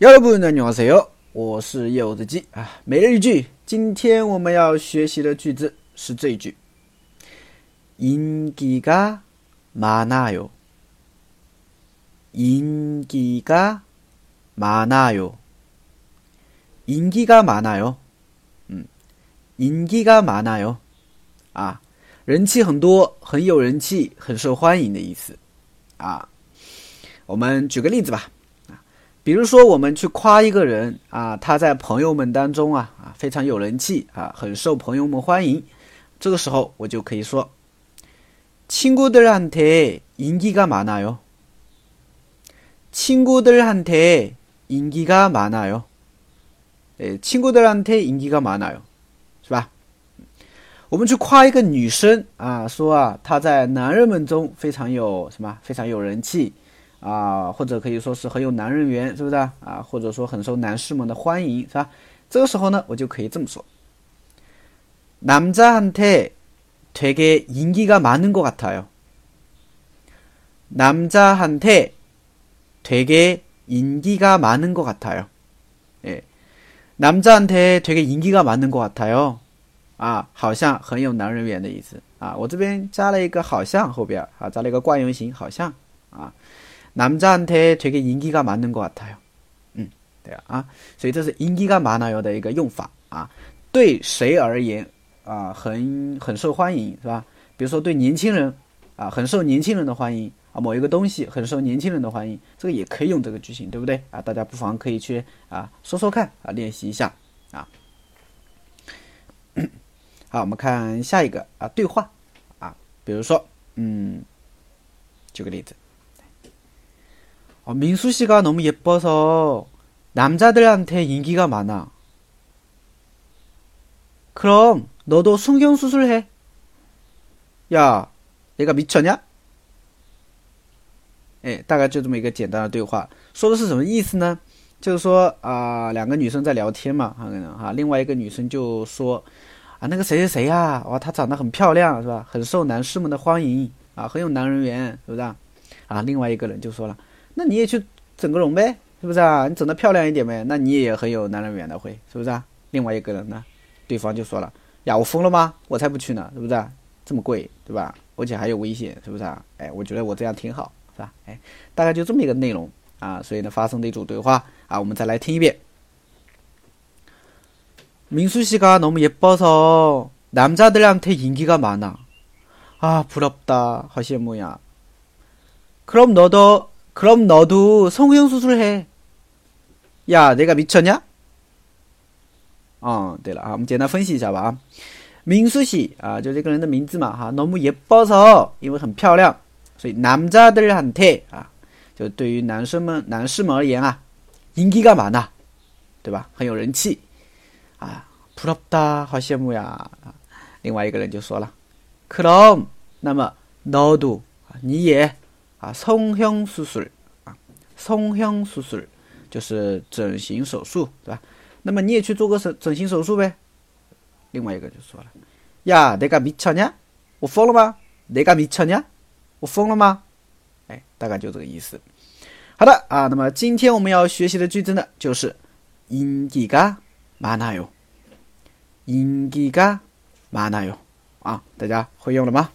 여러분 안녕하세요. 我是柚子鸡啊。每日一句，今天我们要学习的句子是这一句：인기가많아 요。 인기가많아 요。 인기가많아 요。 嗯，인기가많아 요。 啊，人气很多，很有人气，很受欢迎的意思啊。我们举个例子吧。 比如说，我们去夸一个人啊，他在朋友们当中啊啊非常有人气啊，很受朋友们欢迎。这个时候，我就可以说：“친구들한테인기가많아 요。 ”“친구들한테인기가많아 요。 ”“诶，친구들한테인기가많아 요。 ”是吧？我们去夸一个女生啊，说啊，她在男人们中非常有什么，非常有人气。 啊，或者可以说是很有男人缘，是不是啊？啊，或者说很受男士们的欢迎，是吧？这个时候呢，我就可以这么说：남자한테되게인기가많은것같아 요。 남자한테되게인기가많은것같아 요。 哎，남자한테되게인기가많은것같아 요。 啊，好像很有男人缘的意思啊。我这边加了一个好像后边啊，加了一个惯用型，好像啊。 남자한테되게인기가많은것같아 요。 嗯，对啊，所以这是인기가많아요的一个用法啊。对谁而言啊，很很受欢迎是吧？比如说对年轻人啊，很受年轻人的欢迎啊。某一个东西很受年轻人的欢迎，这个也可以用这个句型，对不对啊？大家不妨可以去啊说说看啊，练习一下啊。好，我们看下一个啊对话啊，比如说嗯，举个例子。 어, 민수 씨가 너무 예뻐서 남자들한테 인기가 많아. 그럼 너도 순경 수술해. 야, 얘가 미쳤냐? 哎，大概就这么一个简单的对话。说的是什么意思呢？就是说啊，两个女生在聊天嘛，啊，哈，另外一个女生就说啊，那个谁谁谁啊，哇，她长得很漂亮，是吧？很受男士们的欢迎啊，很有男人缘，是不是啊？ 那你也去整个容呗，是不是啊？你整得漂亮一点呗，那你也很有男人缘的会，是不是啊？另外一个人呢，对方就说了：“呀，我疯了吗？我才不去呢，是不是？啊？这么贵，对吧？而且还有危险，是不是啊？哎，我觉得我这样挺好，是吧？哎，大概就这么一个内容啊。所以呢，发生的一组对话啊，我们再来听一遍。민수씨가너무예뻐서남자들한테인기가많아아부럽다하시모야그럼너도 그럼너도성형수술해야내가미쳤냐哦，对了啊，我们简单分析一下吧啊。민수씨啊，就这个人的名字嘛哈，너무예뻐 서， 因为很漂亮，所以남자들한테啊，就对于男生们、男士们而言啊，인기가많 아， 对吧？很有人气啊。부럽 다， 好羡慕呀。另外一个人就说了，그럼那么너도你也 啊，성형수술啊，성형수술就是整形手术，对吧？那么你也去做个整整形手术呗。另外一个就说了：“呀，내가미쳤 냐？ 我疯了吗？내가미쳤 냐？ 我疯了吗？”哎，大概就这个意思。好的啊，那么今天我们要学习的句子呢，就是인기가많아 요， 인기가많아 요。 啊，大家会用了吗？